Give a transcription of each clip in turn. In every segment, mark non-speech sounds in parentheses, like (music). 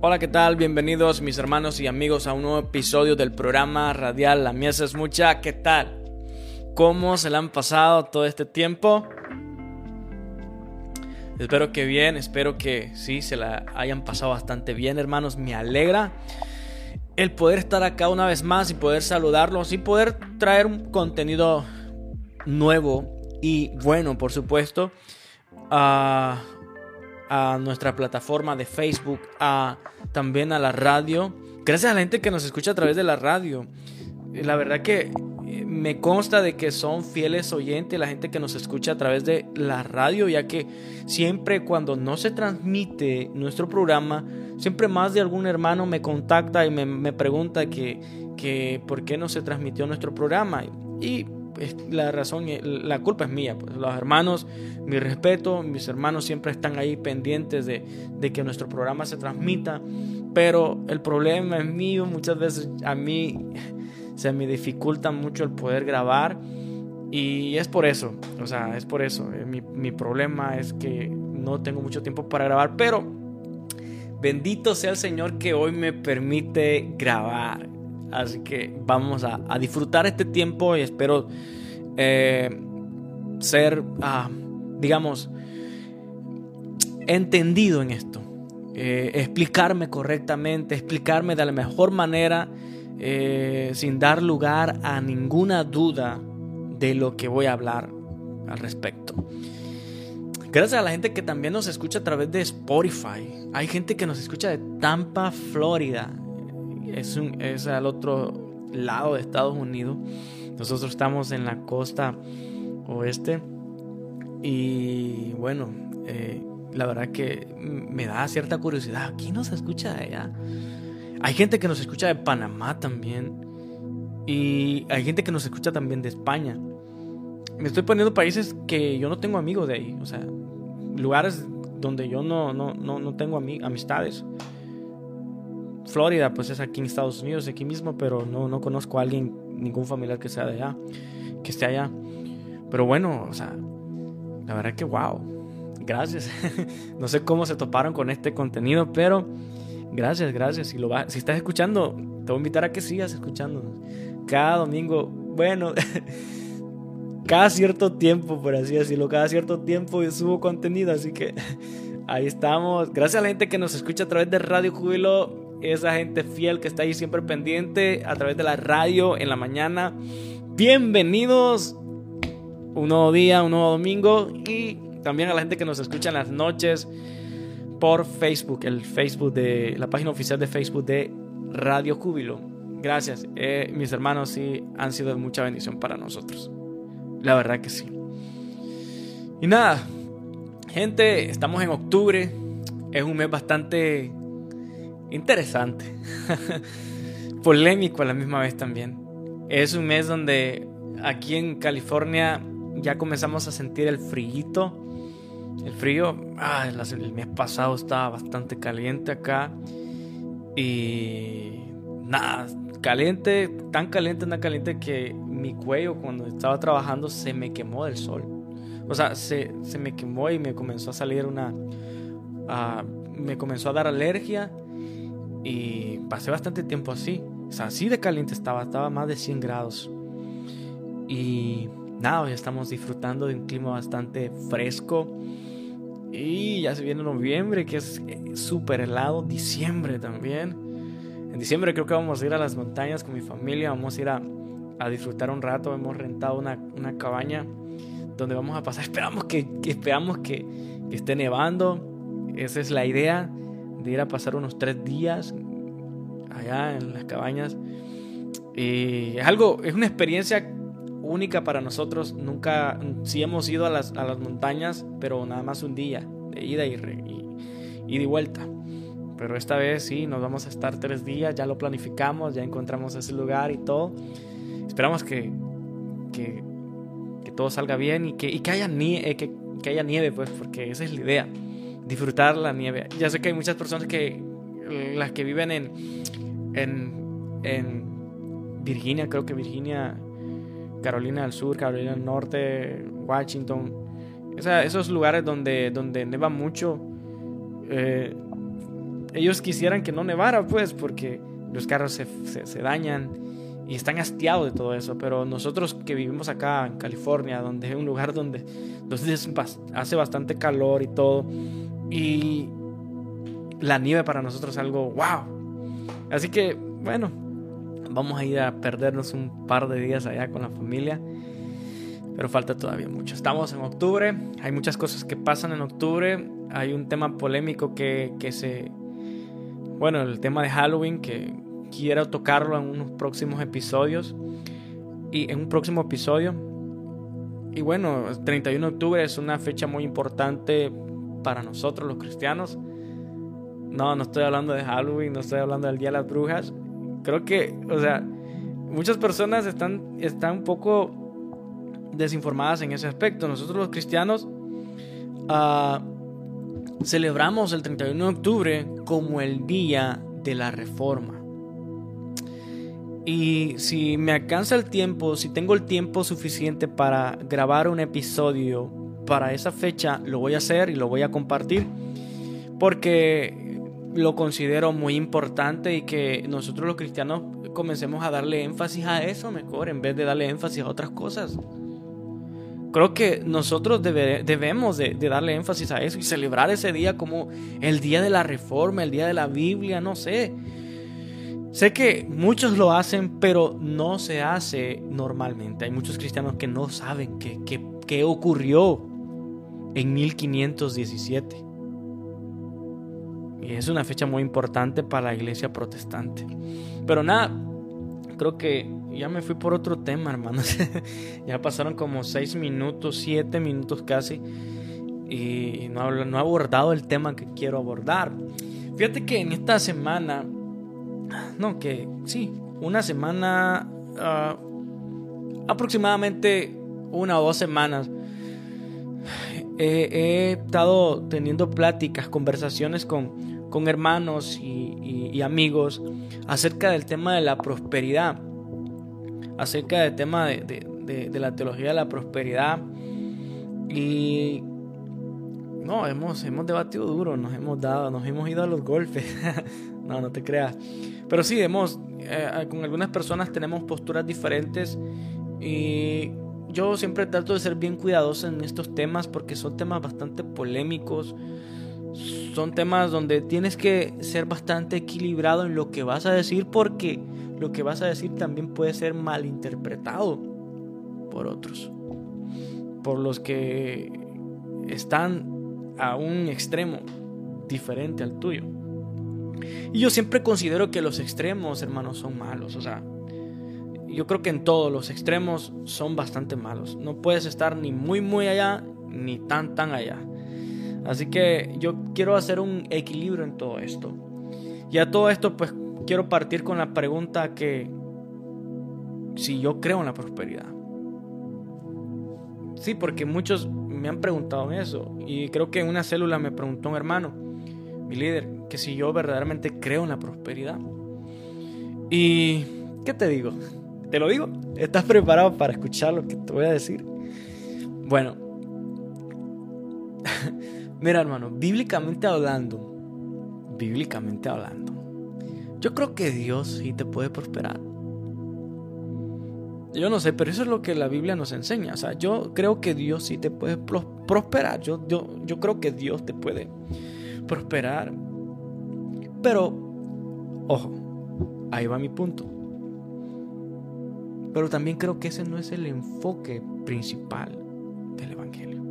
Hola, ¿qué tal? Bienvenidos mis hermanos y amigos a un nuevo episodio del programa radial La Mies es Mucha. ¿Qué tal? ¿Cómo se le han pasado todo este tiempo? Espero que bien, espero que sí, se la hayan pasado bastante bien, hermanos. Me alegra el poder estar acá una vez más y poder saludarlos y poder traer un contenido nuevo y bueno, por supuesto, a nuestra plataforma de Facebook, a, también a la radio. Gracias a la gente que nos escucha a través de la radio. La verdad que eh, me consta de que son fieles oyentes la gente que nos escucha a través de la radio, ya que siempre cuando no se transmite nuestro programa, siempre más de algún hermano me contacta y me, me pregunta que, que por qué no se transmitió nuestro programa. Y la razón, la culpa es mía. Pues. Los hermanos, mi respeto, mis hermanos siempre están ahí pendientes de, de, que nuestro programa se transmita, pero el problema es mío, muchas veces a mí se me dificulta mucho el poder grabar y es por eso, o sea, es por eso. Eh, mi, mi problema es que no tengo mucho tiempo para grabar, pero bendito sea el Señor que hoy me permite grabar. Así que vamos a, disfrutar este tiempo y espero eh, ser, ah, digamos, entendido en esto. Eh, explicarme correctamente, explicarme de la mejor manera, eh, sin dar lugar a ninguna duda de lo que voy a hablar al respecto. Gracias a la gente que también nos escucha a través de Spotify. Hay gente que nos escucha de Tampa, Florida es, un, es al otro lado de Estados Unidos. Nosotros estamos en la costa oeste y bueno, eh, la verdad que me da cierta curiosidad. ¿Quién nos escucha de allá? Hay gente que nos escucha de Panamá también y hay gente que nos escucha también de España. Me estoy poniendo países que yo no tengo amigos de ahí, o sea, lugares donde yo no, no, no, no tengo amistades. Florida, pues es aquí en Estados Unidos, aquí mismo, pero no, no conozco a alguien, ningún familiar que sea de allá, que esté allá. Pero bueno, o sea, la verdad que wow, gracias. (laughs) no sé cómo se toparon con este contenido, pero gracias, gracias. Si, lo va, si estás escuchando, te voy a invitar a que sigas escuchando. Cada domingo, bueno, (laughs) cada cierto tiempo, por así decirlo, cada cierto tiempo subo contenido, así que (laughs) ahí estamos. Gracias a la gente que nos escucha a través de Radio Júbilo esa gente fiel que está ahí siempre pendiente a través de la radio en la mañana. Bienvenidos. Un nuevo día, un nuevo domingo y también a la gente que nos escucha en las noches por Facebook, el Facebook de la página oficial de Facebook de Radio Júbilo. Gracias, eh, mis hermanos, sí han sido de mucha bendición para nosotros. La verdad que sí. Y nada, gente, estamos en octubre. Es un mes bastante interesante, (laughs) polémico a la misma vez también. Es un mes donde aquí en California ya comenzamos a sentir el frío. El frío, ah, el mes pasado estaba bastante caliente acá. Y nada, caliente, tan caliente, tan caliente que mi cuello cuando estaba trabajando se me quemó del sol. O sea, se, se me quemó y me comenzó a salir una... Uh, me comenzó a dar alergia y pasé bastante tiempo así. O sea, así de caliente estaba, estaba más de 100 grados. Y nada, hoy estamos disfrutando de un clima bastante fresco. Y ya se viene noviembre, que es eh, súper helado. Diciembre también. En diciembre creo que vamos a ir a las montañas con mi familia. Vamos a ir a, a disfrutar un rato. Hemos rentado una, una, cabaña donde vamos a pasar. (laughs) Esperamos que, que esperamos que, que esté nevando. Esa es la idea de ir a pasar unos tres días allá en las cabañas. Y es algo, es una experiencia única para nosotros. Nunca, sí hemos ido a las, a las montañas, pero nada más un día, de ida y, y, de vuelta. Pero esta vez sí, nos vamos a estar tres días, ya lo planificamos, ya encontramos ese lugar y todo. Esperamos que, que, que todo salga bien y que, y que, haya nieve, que, que haya nieve, pues, porque esa es la idea disfrutar la nieve. Ya sé que hay muchas personas que, las que viven en, en, en Virginia, creo que Virginia, Carolina del Sur, Carolina del Norte, Washington, esos lugares donde, donde neva mucho, eh, ellos quisieran que no nevara, pues, porque los carros se, se, dañan y están hastiados de todo eso. Pero nosotros que vivimos acá en California, donde es un lugar donde, hace bastante calor y todo, y la nieve para nosotros es algo wow. Así que, bueno, vamos a ir a perdernos un par de días allá con la familia. Pero falta todavía mucho. Estamos en octubre, hay muchas cosas que pasan en octubre. Hay un tema polémico que, que se bueno, el tema de Halloween, que quiero tocarlo en unos próximos episodios. Y en un próximo episodio. Y bueno, el 31 de octubre es una fecha muy importante para nosotros los cristianos. No, no estoy hablando de Halloween, no estoy hablando del Día de las Brujas. Creo que, o sea, muchas personas están, están un poco desinformadas en ese aspecto. Nosotros los cristianos... Uh, celebramos el 31 de octubre como el día de la reforma. Y si me alcanza el tiempo, si tengo el tiempo suficiente para grabar un episodio para esa fecha, lo voy a hacer y lo voy a compartir porque lo considero muy importante y que nosotros los cristianos comencemos a darle énfasis a eso mejor en vez de darle énfasis a otras cosas. Creo que nosotros debemos de, darle énfasis a eso y celebrar ese día como el día de la reforma, el día de la Biblia, no sé. Sé que muchos lo hacen, pero no se hace normalmente. Hay muchos cristianos que no saben qué ocurrió en 1517. Y es una fecha muy importante para la iglesia protestante. Pero nada, creo que ya me fui por otro tema, hermanos. (laughs) ya pasaron como seis minutos, siete minutos casi. Y no, no he abordado el tema que quiero abordar. Fíjate que en esta semana, no, que sí, una semana, ah, aproximadamente una o dos semanas, he estado teniendo pláticas, conversaciones con, con hermanos y, y amigos acerca del tema de la prosperidad acerca del tema de, la teología de la prosperidad. Y no, hemos, hemos debatido duro, nos hemos dado, nos hemos ido a los golpes. (laughs) no, no te creas. Pero sí, hemos, eh, con algunas personas tenemos posturas diferentes y yo siempre trato de ser bien cuidadoso en estos temas porque son temas bastante polémicos. Son temas donde tienes que ser bastante equilibrado en lo que vas a decir porque lo que vas a decir también puede ser malinterpretado por otros, por los que están a un extremo diferente al tuyo. Y yo siempre considero que los extremos, hermanos, son malos. O sea, yo creo que en todos los extremos son bastante malos. No puedes estar ni muy, muy allá, ni tan, tan allá. Así que yo quiero hacer un equilibrio en todo esto. Y a todo esto, pues quiero partir con la pregunta que si yo creo en la prosperidad. Sí, porque muchos me han preguntado eso y creo que en una célula me preguntó un hermano, mi líder, que si yo verdaderamente creo en la prosperidad. Y, ¿qué te digo? ¿Te lo digo? ¿Estás preparado para escuchar lo que te voy a decir? Bueno, (laughs) mira hermano, bíblicamente hablando, bíblicamente hablando, yo creo que Dios sí te puede prosperar. Yo no sé, pero eso es lo que la Biblia nos enseña. O sea, yo creo que Dios sí te puede prosperar. Yo, yo, yo creo que Dios te puede prosperar. Pero, ojo, ahí va mi punto. Pero también creo que ese no es el enfoque principal del Evangelio.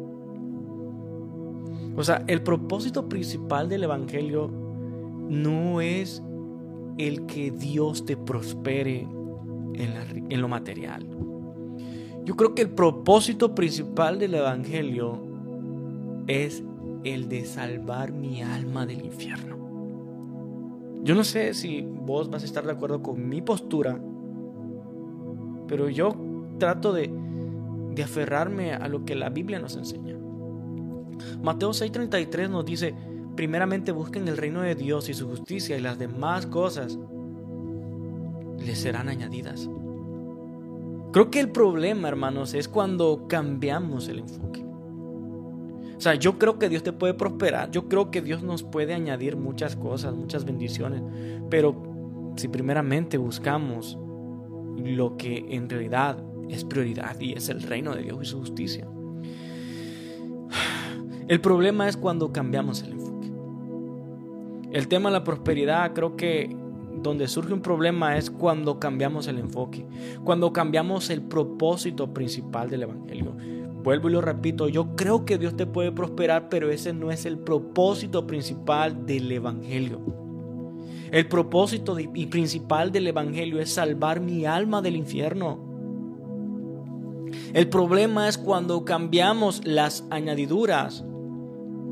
O sea, el propósito principal del Evangelio no es el que Dios te prospere en, lo material. Yo creo que el propósito principal del Evangelio es el de salvar mi alma del infierno. Yo no sé si vos vas a estar de acuerdo con mi postura, pero yo trato de, de aferrarme a lo que la Biblia nos enseña. Mateo 6:33 nos dice, primeramente busquen el reino de Dios y su justicia y las demás cosas les serán añadidas. Creo que el problema, hermanos, es cuando cambiamos el enfoque. O sea, yo creo que Dios te puede prosperar, yo creo que Dios nos puede añadir muchas cosas, muchas bendiciones, pero si primeramente buscamos lo que en realidad es prioridad y es el reino de Dios y su justicia. El problema es cuando cambiamos el enfoque. El tema de la prosperidad creo que donde surge un problema es cuando cambiamos el enfoque, cuando cambiamos el propósito principal del Evangelio. Vuelvo y lo repito, yo creo que Dios te puede prosperar, pero ese no es el propósito principal del Evangelio. El propósito y principal del Evangelio es salvar mi alma del infierno. El problema es cuando cambiamos las añadiduras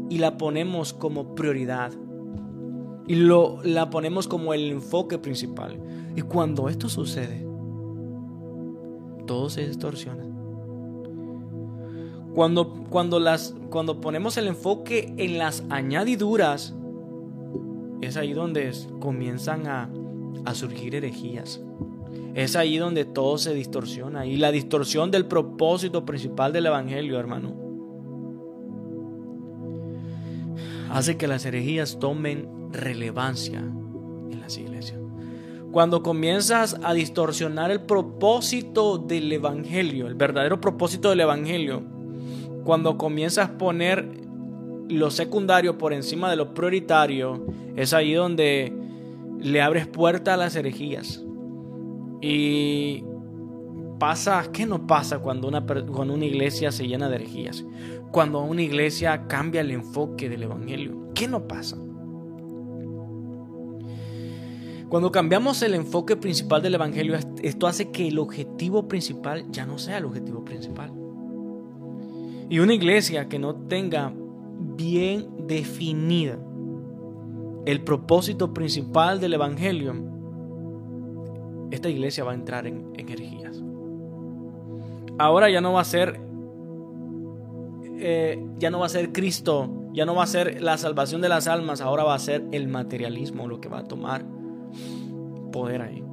y la ponemos como prioridad. Y lo, la ponemos como el enfoque principal. Y cuando esto sucede, todo se distorsiona. Cuando, cuando, las, cuando ponemos el enfoque en las añadiduras, es ahí donde comienzan a, a surgir herejías. Es ahí donde todo se distorsiona. Y la distorsión del propósito principal del Evangelio, hermano, hace que las herejías tomen relevancia en las iglesias. Cuando comienzas a distorsionar el propósito del Evangelio, el verdadero propósito del Evangelio, cuando comienzas a poner lo secundario por encima de lo prioritario, es ahí donde le abres puerta a las herejías. Y pasa, ¿qué no pasa cuando una, cuando una iglesia se llena de herejías? Cuando una iglesia cambia el enfoque del Evangelio. ¿Qué no pasa? Cuando cambiamos el enfoque principal del Evangelio, esto hace que el objetivo principal ya no sea el objetivo principal. Y una iglesia que no tenga bien definida el propósito principal del Evangelio, esta iglesia va a entrar en, energías. Ahora ya no va a ser, eh, ya no va a ser Cristo, ya no va a ser la salvación de las almas, ahora va a ser el materialismo lo que va a tomar poder ahí.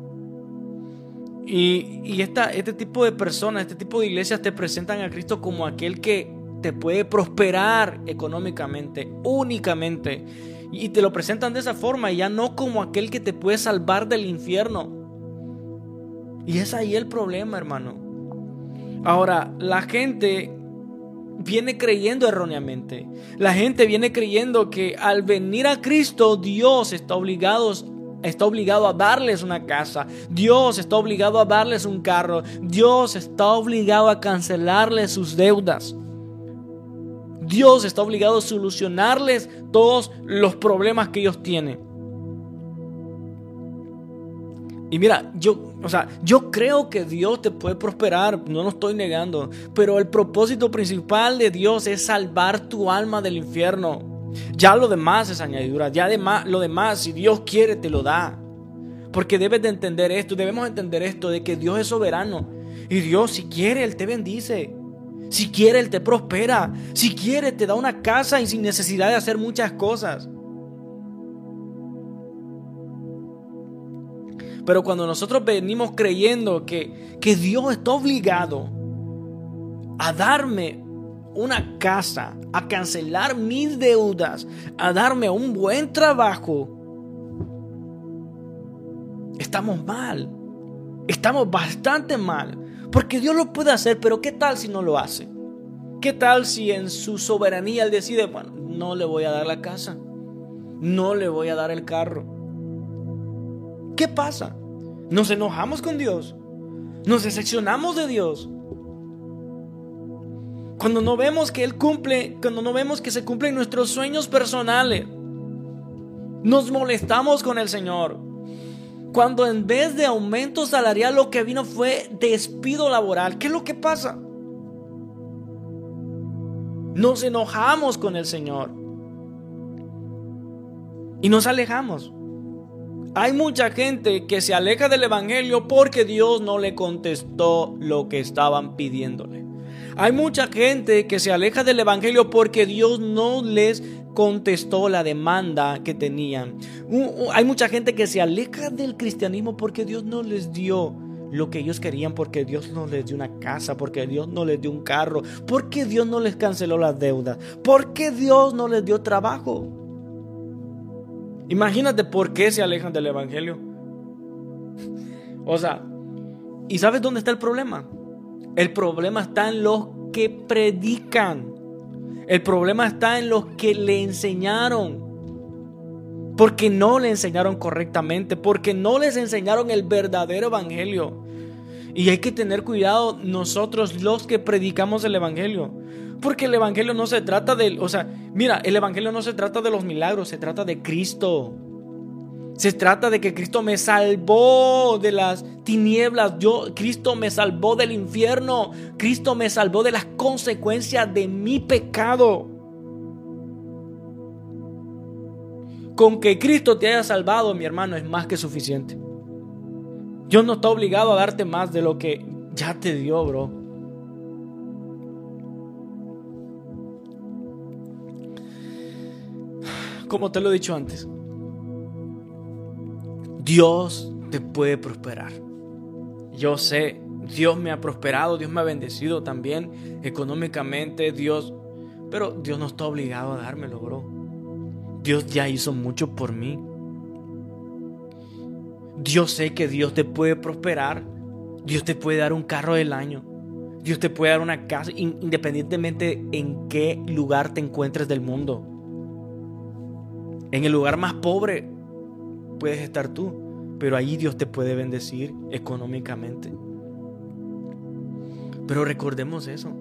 Y, y este tipo de personas, este tipo de iglesias te presentan a Cristo como aquel que te puede prosperar económicamente, únicamente. Y te lo presentan de esa forma, ya no como aquel que te puede salvar del infierno. Y es ahí el problema, hermano. Ahora, la gente viene creyendo erróneamente. La gente viene creyendo que al venir a Cristo Dios está obligado, está obligado a darles una casa. Dios está obligado a darles un carro. Dios está obligado a cancelarles sus deudas. Dios está obligado a solucionarles todos los problemas que ellos tienen. Y mira, yo, o sea, yo creo que Dios te puede prosperar, no lo estoy negando, pero el propósito principal de Dios es salvar tu alma del infierno. Ya lo demás es añadidura, ya lo demás, si Dios quiere, te lo da. Porque debes de entender esto, debemos entender esto, de que Dios es soberano. Y Dios, si quiere, Él te bendice. Si quiere, Él te prospera. Si quiere, te da una casa y sin necesidad de hacer muchas cosas. Pero cuando nosotros venimos creyendo que, que Dios está obligado a darme una casa, a cancelar mis deudas, a darme un buen trabajo, estamos mal. Estamos bastante mal. Porque Dios lo puede hacer, pero ¿qué tal si no lo hace? ¿Qué tal si en su soberanía Él decide, bueno, no le voy a dar la casa, no le voy a dar el carro, ¿Qué pasa? Nos enojamos con Dios. Nos decepcionamos de Dios. Cuando no vemos que Él cumple, cuando no vemos que se cumplen nuestros sueños personales, nos molestamos con el Señor. Cuando en vez de aumento salarial lo que vino fue despido laboral, ¿qué es lo que pasa? Nos enojamos con el Señor y nos alejamos. Hay mucha gente que se aleja del Evangelio porque Dios no le contestó lo que estaban pidiéndole. Hay mucha gente que se aleja del Evangelio porque Dios no les contestó la demanda que tenían. Hay mucha gente que se aleja del cristianismo porque Dios no les dio lo que ellos querían porque Dios no les dio una casa, porque Dios no les dio un carro, porque Dios no les canceló las deudas, porque Dios no les dio trabajo. Imagínate por qué se alejan del Evangelio. O sea, ¿y sabes dónde está el problema? El problema está en los que predican. El problema está en los que le enseñaron. Porque no le enseñaron correctamente, porque no les enseñaron el verdadero evangelio. Y hay que tener cuidado nosotros los que predicamos el evangelio. Porque el evangelio no se trata de, o sea, mira, el evangelio no se trata de los milagros, se trata de Cristo. Se trata de que Cristo me salvó de las tinieblas. Yo, Cristo me salvó del infierno. Cristo me salvó de las consecuencias de mi pecado. Con que Cristo te haya salvado, mi hermano, es más que suficiente. Dios no está obligado a darte más de lo que ya te dio, bro. Como te lo he dicho antes, Dios te puede prosperar. Yo sé, Dios me ha prosperado, Dios me ha bendecido también económicamente, Dios, pero Dios no está obligado a dármelo, bro. Dios ya hizo mucho por mí. Dios sé que Dios te puede prosperar. Dios te puede dar un carro del año. Dios te puede dar una casa independientemente en qué lugar te encuentres del mundo. En el lugar más pobre puedes estar tú, pero ahí Dios te puede bendecir económicamente. Pero recordemos eso,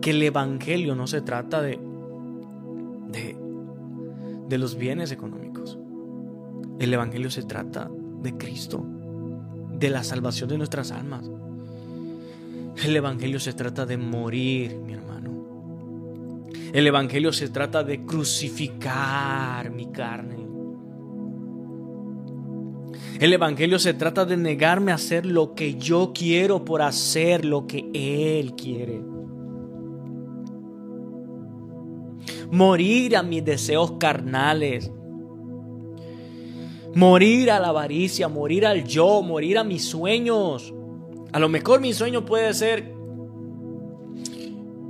que el Evangelio no se trata de, de, de los bienes económicos. El Evangelio se trata de Cristo, de la salvación de nuestras almas. El Evangelio se trata de morir, mi hermano. El Evangelio se trata de crucificar mi carne el Evangelio se trata de negarme a hacer lo que yo quiero por hacer lo que Él quiere. Morir a mis deseos carnales. Morir a la avaricia, morir al yo, morir a mis sueños. A lo mejor mi sueño puede ser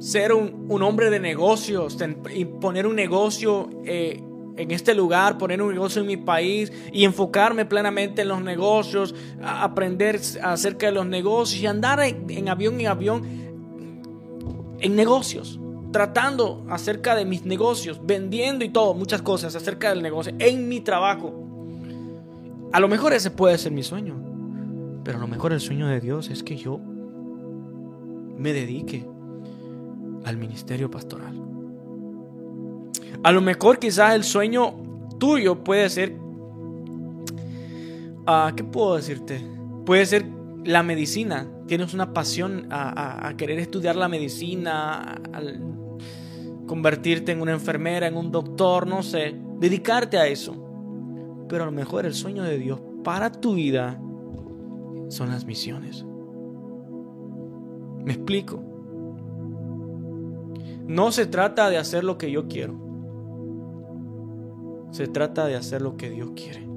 ser un, hombre de negocios, y poner un negocio eh, en este lugar, poner un negocio en mi país y enfocarme plenamente en los negocios, aprender acerca de los negocios y andar en, avión en avión en negocios, tratando acerca de mis negocios, vendiendo y todo, muchas cosas acerca del negocio, en mi trabajo. A lo mejor ese puede ser mi sueño, pero a lo mejor el sueño de Dios es que yo me dedique al ministerio pastoral. A lo mejor quizás el sueño tuyo puede ser... Ah, ¿Qué puedo decirte? Puede ser la medicina. Tienes una pasión a, querer estudiar la medicina, convertirte en una enfermera, en un doctor, no sé. Dedicarte a eso. Pero a lo mejor el sueño de Dios para tu vida son las misiones. ¿Me explico? No se trata de hacer lo que yo quiero. Se trata de hacer lo que Dios quiere.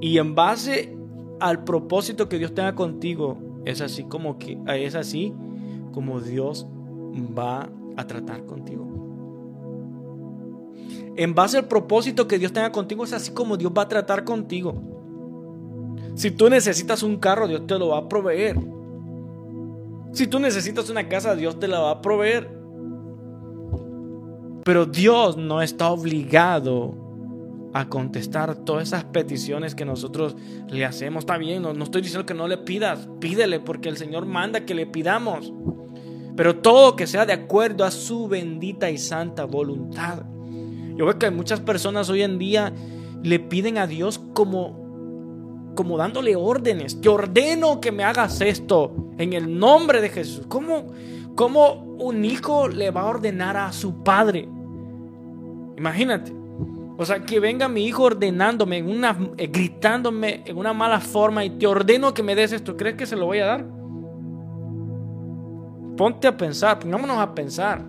Y en base al propósito que Dios tenga contigo, es así como que es así como Dios va a tratar contigo. En base al propósito que Dios tenga contigo, es así como Dios va a tratar contigo. Si tú necesitas un carro, Dios te lo va a proveer. Si tú necesitas una casa, Dios te la va a proveer. Pero Dios no está obligado a contestar todas esas peticiones que nosotros le hacemos. Está bien, no, estoy diciendo que no le pidas, pídele porque el Señor manda que le pidamos. Pero todo que sea de acuerdo a su bendita y santa voluntad. Yo veo que muchas personas hoy en día le piden a Dios como, como dándole órdenes. Te ordeno que me hagas esto en el nombre de Jesús. ¿Cómo, ¿Cómo un hijo le va a ordenar a su padre? Imagínate. O sea, que venga mi hijo ordenándome, en una, eh, gritándome en una mala forma y te ordeno que me des esto. ¿Crees que se lo voy a dar? Ponte a pensar, pongámonos a pensar.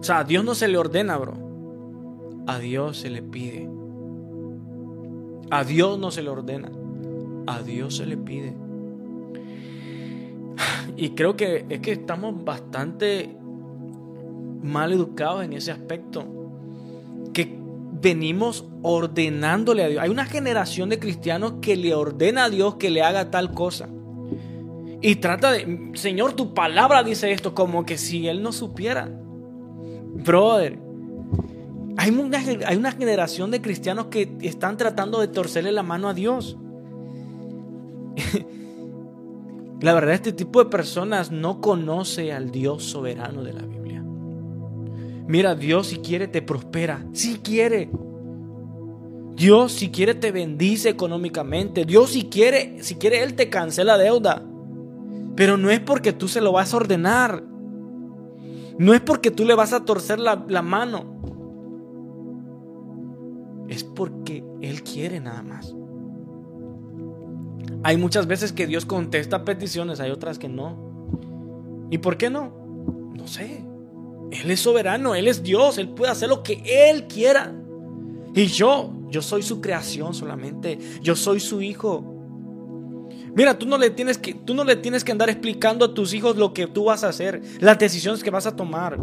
O sea, a Dios no se le ordena, bro. A Dios se le pide. A Dios no se le ordena. a Dios se le pide. Y creo que es que estamos bastante mal educados en ese aspecto. Venimos ordenándole a Dios. Hay una generación de cristianos que le ordena a Dios que le haga tal cosa. Y trata de, Señor, tu palabra dice esto, como que si Él no supiera. Brother, hay una, hay una generación de cristianos que están tratando de torcerle la mano a Dios. (laughs) La verdad, este tipo de personas no conoce al Dios soberano de la Biblia. Mira, Dios si quiere te prospera, si quiere. Dios si quiere te bendice económicamente. Dios si quiere, si quiere Él te cancela deuda. Pero no es porque tú se lo vas a ordenar. No es porque tú le vas a torcer la, la mano. Es porque Él quiere nada más. Hay muchas veces que Dios contesta peticiones, hay otras que no. ¿Y por qué no? No sé. Él es soberano, Él es Dios, Él puede hacer lo que Él quiera. Y yo, yo soy su creación solamente, yo soy su hijo. Mira, tú no le tienes que, tú no le tienes que andar explicando a tus hijos lo que tú vas a hacer, las decisiones que vas a tomar.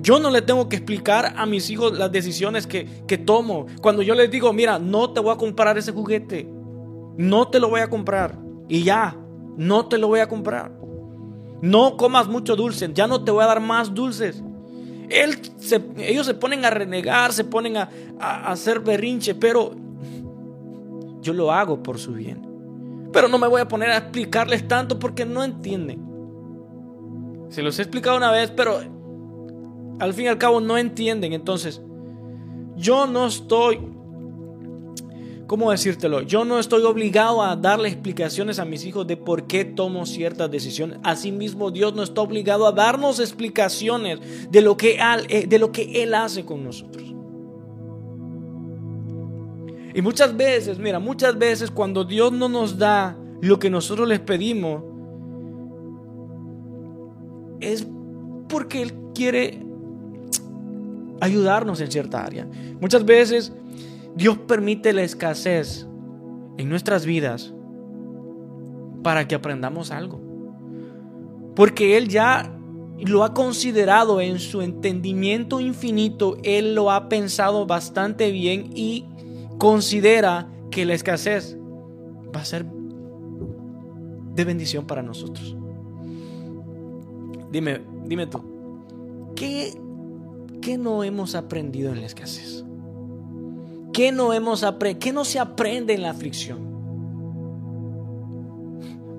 Yo no le tengo que explicar a mis hijos las decisiones que, que tomo. Cuando yo les digo, mira, no te voy a comprar ese juguete no te lo voy a comprar. Y ya, no te lo voy a comprar. No comas mucho dulce, ya no te voy a dar más dulces. ellos se ponen a renegar, se ponen a, a hacer berrinche, pero yo lo hago por su bien. Pero no me voy a poner a explicarles tanto porque no entienden. Se los he explicado una vez, pero al fin y al cabo no entienden. Entonces, yo no estoy ¿cómo decírtelo? Yo no estoy obligado a darle explicaciones a mis hijos de por qué tomo ciertas decisiones. Asimismo, Dios no está obligado a darnos explicaciones de lo que eh, de lo que él hace con nosotros. Y muchas veces, mira, muchas veces cuando Dios no nos da lo que nosotros les pedimos, es porque Él quiere ayudarnos en cierta área. Muchas veces Dios permite la escasez en nuestras vidas para que aprendamos algo. Porque Él ya lo ha considerado en su entendimiento infinito, Él lo ha pensado bastante bien y considera que la escasez va a ser de bendición para nosotros. Dime, dime tú, ¿qué, qué no hemos aprendido en la escasez? ¿Qué no, hemos ¿Qué no se aprende en la aflicción?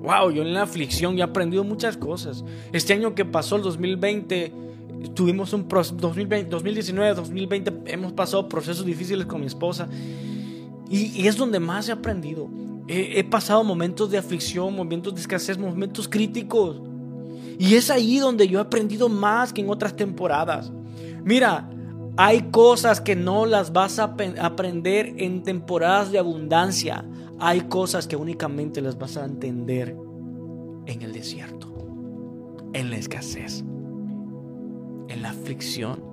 Wow, yo en la aflicción he aprendido muchas cosas. Este año que pasó, el 2020, tuvimos un 2020, 2019, 2020, hemos pasado procesos difíciles con mi esposa. Y, es donde más he aprendido. he pasado momentos de aflicción, momentos de escasez, momentos críticos. Y es ahí donde yo he aprendido más que en otras temporadas. Mira, hay cosas que no las vas a aprender en temporadas de abundancia. Hay cosas que únicamente las vas a entender en el desierto, en la escasez, en la aflicción.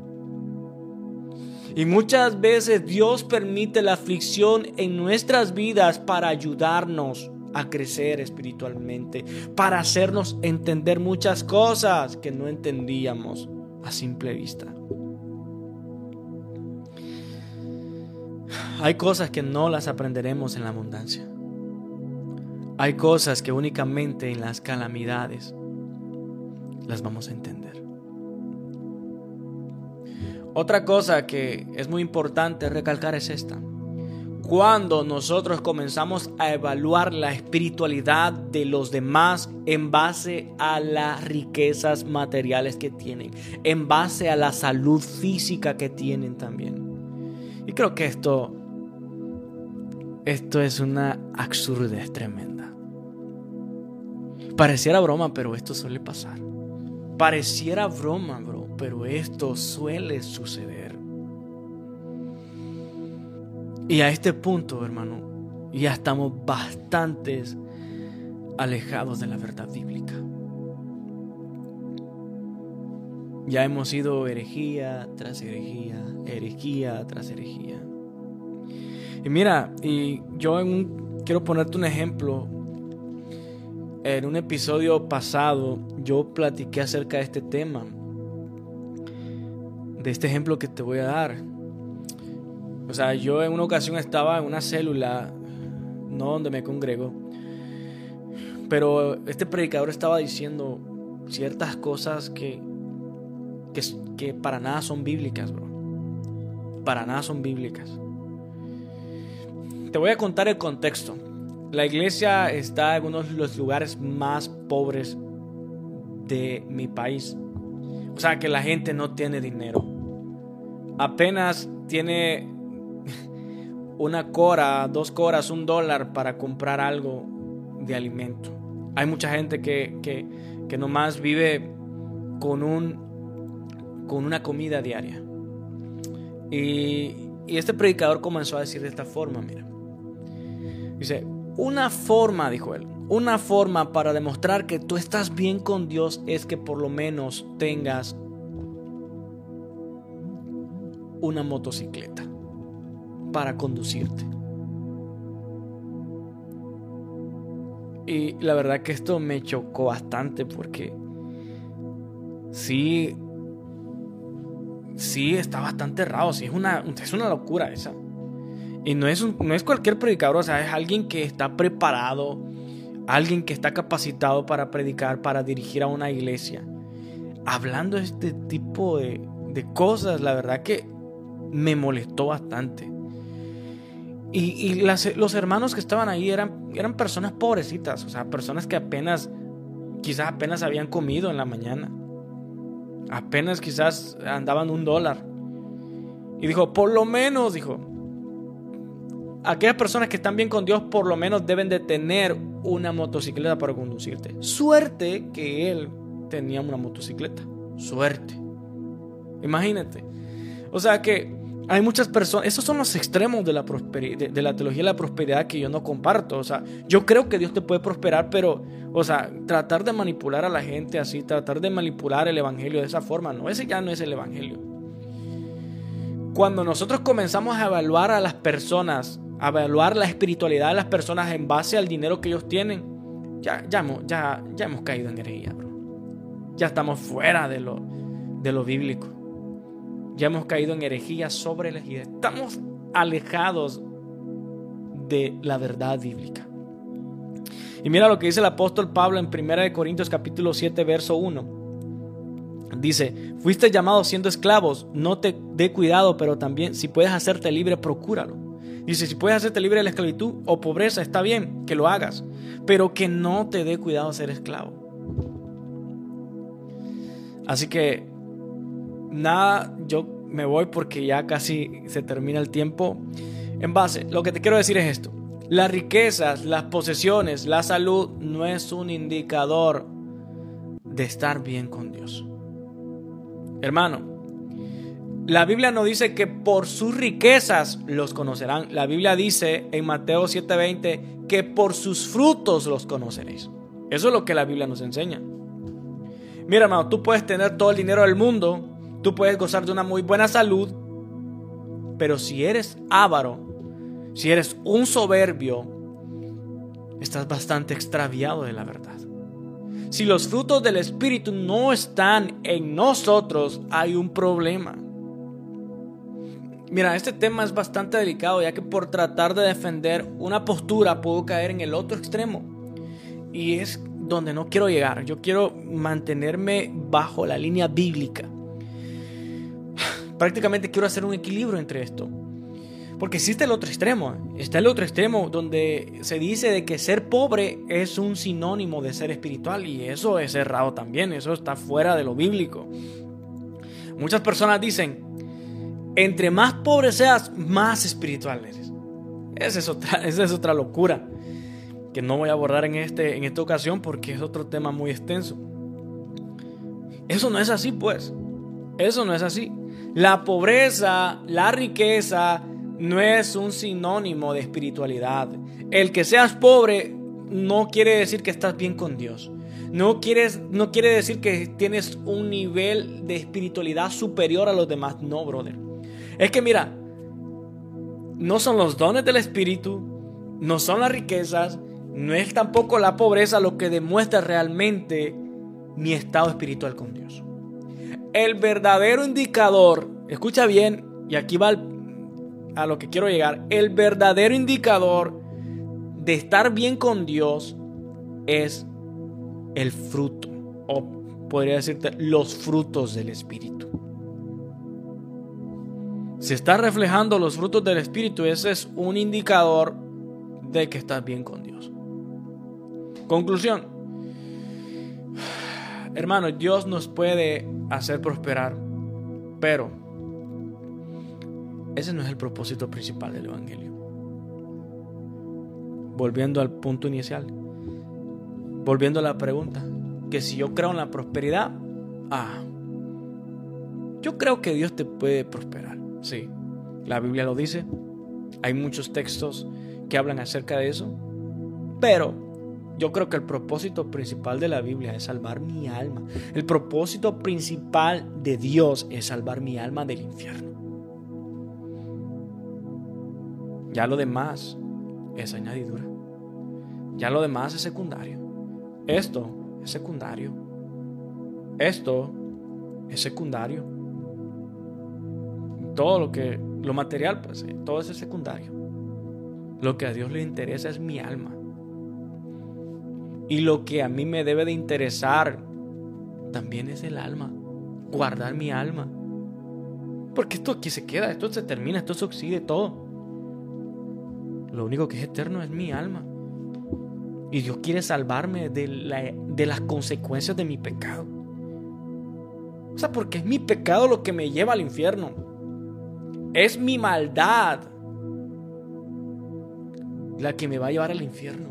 Y muchas veces Dios permite la aflicción en nuestras vidas para ayudarnos a crecer espiritualmente, para hacernos entender muchas cosas que no entendíamos a simple vista. Hay cosas que no las aprenderemos en la abundancia. Hay cosas que únicamente en las calamidades las vamos a entender. Otra cosa que es muy importante recalcar es esta. Cuando nosotros comenzamos a evaluar la espiritualidad de los demás en base a las riquezas materiales que tienen, en base a la salud física que tienen también. Y creo que esto esto es una absurdez tremenda. Pareciera broma, pero esto suele pasar. Pareciera broma, bro, pero esto suele suceder. Y a este punto, hermano, ya estamos bastante alejados de la verdad bíblica. Ya hemos ido herejía tras herejía, herejía tras herejía. Y mira, y yo en quiero ponerte un ejemplo. En un episodio pasado yo platiqué acerca de este tema, de este ejemplo que te voy a dar. O sea, yo en una ocasión estaba en una célula, no donde me congrego, pero este predicador estaba diciendo ciertas cosas que, que, que para nada son bíblicas, bro. Para nada son bíblicas. Te voy a contar el contexto. La iglesia está en uno de los lugares más pobres de mi país. O sea que la gente no tiene dinero. Apenas tiene (laughs) una cora, dos coras, un dólar para comprar algo de alimento. Hay mucha gente que, que, nomás vive con, un, con una comida diaria. Y, y este predicador comenzó a decir de esta forma, mira. Dice, una forma, dijo él, una forma para demostrar que tú estás bien con Dios es que por lo menos tengas una motocicleta para conducirte. Y la verdad que esto me chocó bastante porque sí, sí está bastante raro, sí es una, es una locura esa. Y no es, no es cualquier predicador, o sea, es alguien que está preparado, alguien que está capacitado para predicar, para dirigir a una iglesia. Hablando de este tipo de, de cosas, la verdad que me molestó bastante. Y, los hermanos que estaban ahí eran, eran personas pobrecitas, o sea, personas que apenas, quizás apenas habían comido en la mañana. Apenas quizás andaban un dólar. Y dijo, por lo menos, dijo, aquellas personas que están bien con Dios por lo menos deben de tener una motocicleta para conducirte. Suerte que él tenía una motocicleta. Suerte. Imagínate. O sea que hay muchas personas, esos son los extremos de la, de, la teología de la prosperidad que yo no comparto. O sea, yo creo que Dios te puede prosperar, pero, o sea, tratar de manipular a la gente así, tratar de manipular el Evangelio de esa forma, no, ese ya no es el Evangelio. Cuando nosotros comenzamos a evaluar a las personas, a evaluar la espiritualidad de las personas en base al dinero que ellos tienen, ya, ya, ya, ya hemos caído en herejía, bro. Ya estamos fuera de lo, de lo bíblico. Ya hemos caído en herejía sobre elegida. Estamos alejados de la verdad bíblica. Y mira lo que dice el apóstol Pablo en 1 Corintios capítulo 7 verso 1. Dice, fuiste llamado siendo esclavos, no te dé cuidado, pero también si puedes hacerte libre, procúralo. Dice, si puedes hacerte libre de la esclavitud o pobreza, está bien que lo hagas, pero que no te dé cuidado ser esclavo. Así que nada, yo me voy porque ya casi se termina el tiempo. En base, lo que te quiero decir es esto. Las riquezas, las posesiones, la salud no es un indicador de estar bien con Dios. Hermano, la Biblia no dice que por sus riquezas los conocerán. La Biblia dice en Mateo 7:20 que por sus frutos los conoceréis. Eso es lo que la Biblia nos enseña. Mira, hermano, tú puedes tener todo el dinero del mundo, Tú puedes gozar de una muy buena salud, pero si eres avaro, si eres un soberbio, estás bastante extraviado de la verdad. Si los frutos del Espíritu no están en nosotros, hay un problema. Mira, este tema es bastante delicado ya que por tratar de defender una postura puedo caer en el otro extremo. Y es donde no quiero llegar. Yo quiero mantenerme bajo la línea bíblica (sighs) prácticamente quiero hacer un equilibrio entre esto. Porque existe el otro extremo. Está el otro extremo donde se dice de que ser pobre es un sinónimo de ser espiritual y eso es errado también, eso está fuera de lo bíblico. Muchas personas dicen, entre más pobre seas, más espiritual eres. Esa es otra, (laughs) esa es otra locura que no voy a abordar en, este, en esta ocasión porque es otro tema muy extenso. Eso no es así, pues. Eso no es así. La pobreza, la riqueza, no es un sinónimo de espiritualidad. El que seas pobre no quiere decir que estás bien con Dios. No, quieres, no quiere decir que tienes un nivel de espiritualidad superior a los demás. No, brother. Es que mira, no son los dones del Espíritu, no son las riquezas, no es tampoco la pobreza lo que demuestra realmente mi estado espiritual con Dios. El verdadero indicador, escucha bien, y aquí va a lo que quiero llegar, el verdadero indicador de estar bien con Dios es el fruto, o podría decirte los frutos del Espíritu. Si estás reflejando los frutos del Espíritu, ese es un indicador de que estás bien con Dios. Conclusión. (sighs) Hermano, Dios nos puede hacer prosperar, pero ese no es el propósito principal del Evangelio. Volviendo al punto inicial, volviendo a la pregunta, que si yo creo en la prosperidad, ah, yo creo que Dios te puede prosperar, sí, la Biblia lo dice, hay muchos textos que hablan acerca de eso, pero yo creo que el propósito principal de la Biblia es salvar mi alma. El propósito principal de Dios es salvar mi alma del infierno. Ya lo demás es añadidura. Ya lo demás es secundario. Esto es secundario. Esto es secundario. Todo lo que, lo material, pues, eh, todo eso es secundario. Lo que a Dios le interesa es mi alma. Y lo que a mí me debe de interesar también es el alma, guardar mi alma. Porque esto aquí se queda, esto se termina, esto se oxide todo. Lo único que es eterno es mi alma. Y Dios quiere salvarme de, de las consecuencias de mi pecado. O sea, porque es mi pecado lo que me lleva al infierno. Es mi maldad la que me va a llevar al infierno.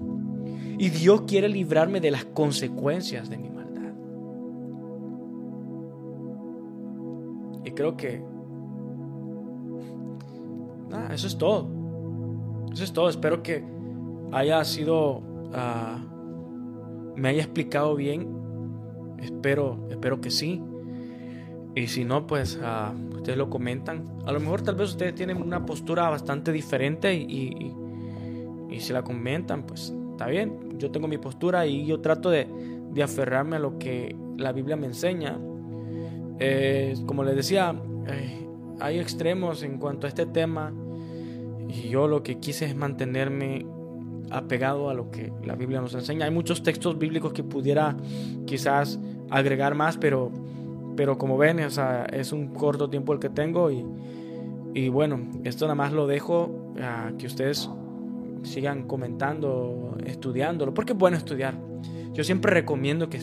Y Dios quiere librarme de las consecuencias de mi maldad. Y creo que... Eso es todo. Eso es todo. Espero que haya sido... Ah, me haya explicado bien. Espero, espero que sí. Y si no, pues ah, ustedes lo comentan. A lo mejor tal vez ustedes tienen una postura bastante diferente y, y, y si la comentan, pues está bien yo tengo mi postura y yo trato de, aferrarme a lo que la Biblia me enseña. Eh, como les decía, eh, hay extremos en cuanto a este tema y yo lo que quise es mantenerme apegado a lo que la Biblia nos enseña. Hay muchos textos bíblicos que pudiera quizás agregar más, pero, pero como ven, es un corto tiempo el que tengo y, bueno, esto nada más lo dejo a que ustedes sigan comentando, estudiándolo, porque es bueno estudiar. Yo siempre recomiendo que,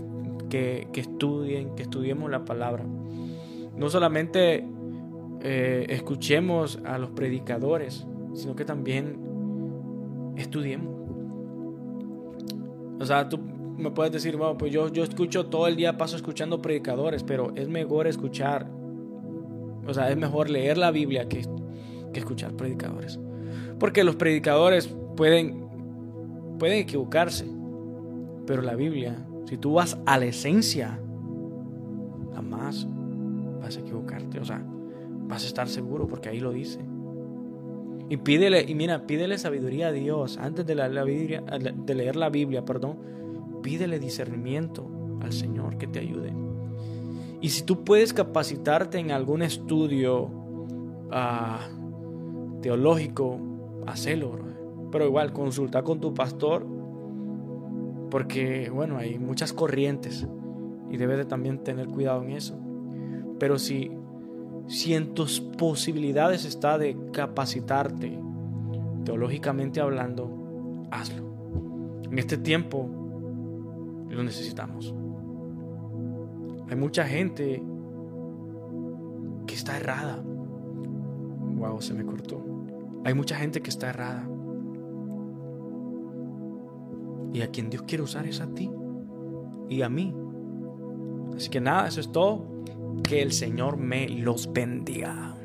que, estudien, que estudiemos la palabra. No solamente eh, escuchemos a los predicadores, sino que también estudiemos. O sea, tú me puedes decir, bueno, pues yo, yo escucho todo el día, paso escuchando predicadores, pero es mejor escuchar, o sea, es mejor leer la Biblia que, que escuchar predicadores. Porque los predicadores pueden, pueden equivocarse, pero la Biblia, si tú vas a la esencia, jamás vas a equivocarte, o sea, vas a estar seguro porque ahí lo dice. Y pídele, y mira, pídele sabiduría a Dios antes de, la, de leer la Biblia, perdón, pídele discernimiento al Señor que te ayude. Y si tú puedes capacitarte en algún estudio ah, teológico, hacelo, pero igual, consulta con tu pastor porque, bueno, hay muchas corrientes y debes de también tener cuidado en eso. Pero si, si en tus posibilidades está de capacitarte, teológicamente hablando, hazlo. En este tiempo lo necesitamos. Hay mucha gente que está errada. Wow, se me cortó. Hay mucha gente que está errada. Y a quien Dios quiere usar es a ti y a mí. Así que nada, eso es todo. Que el Señor me los bendiga.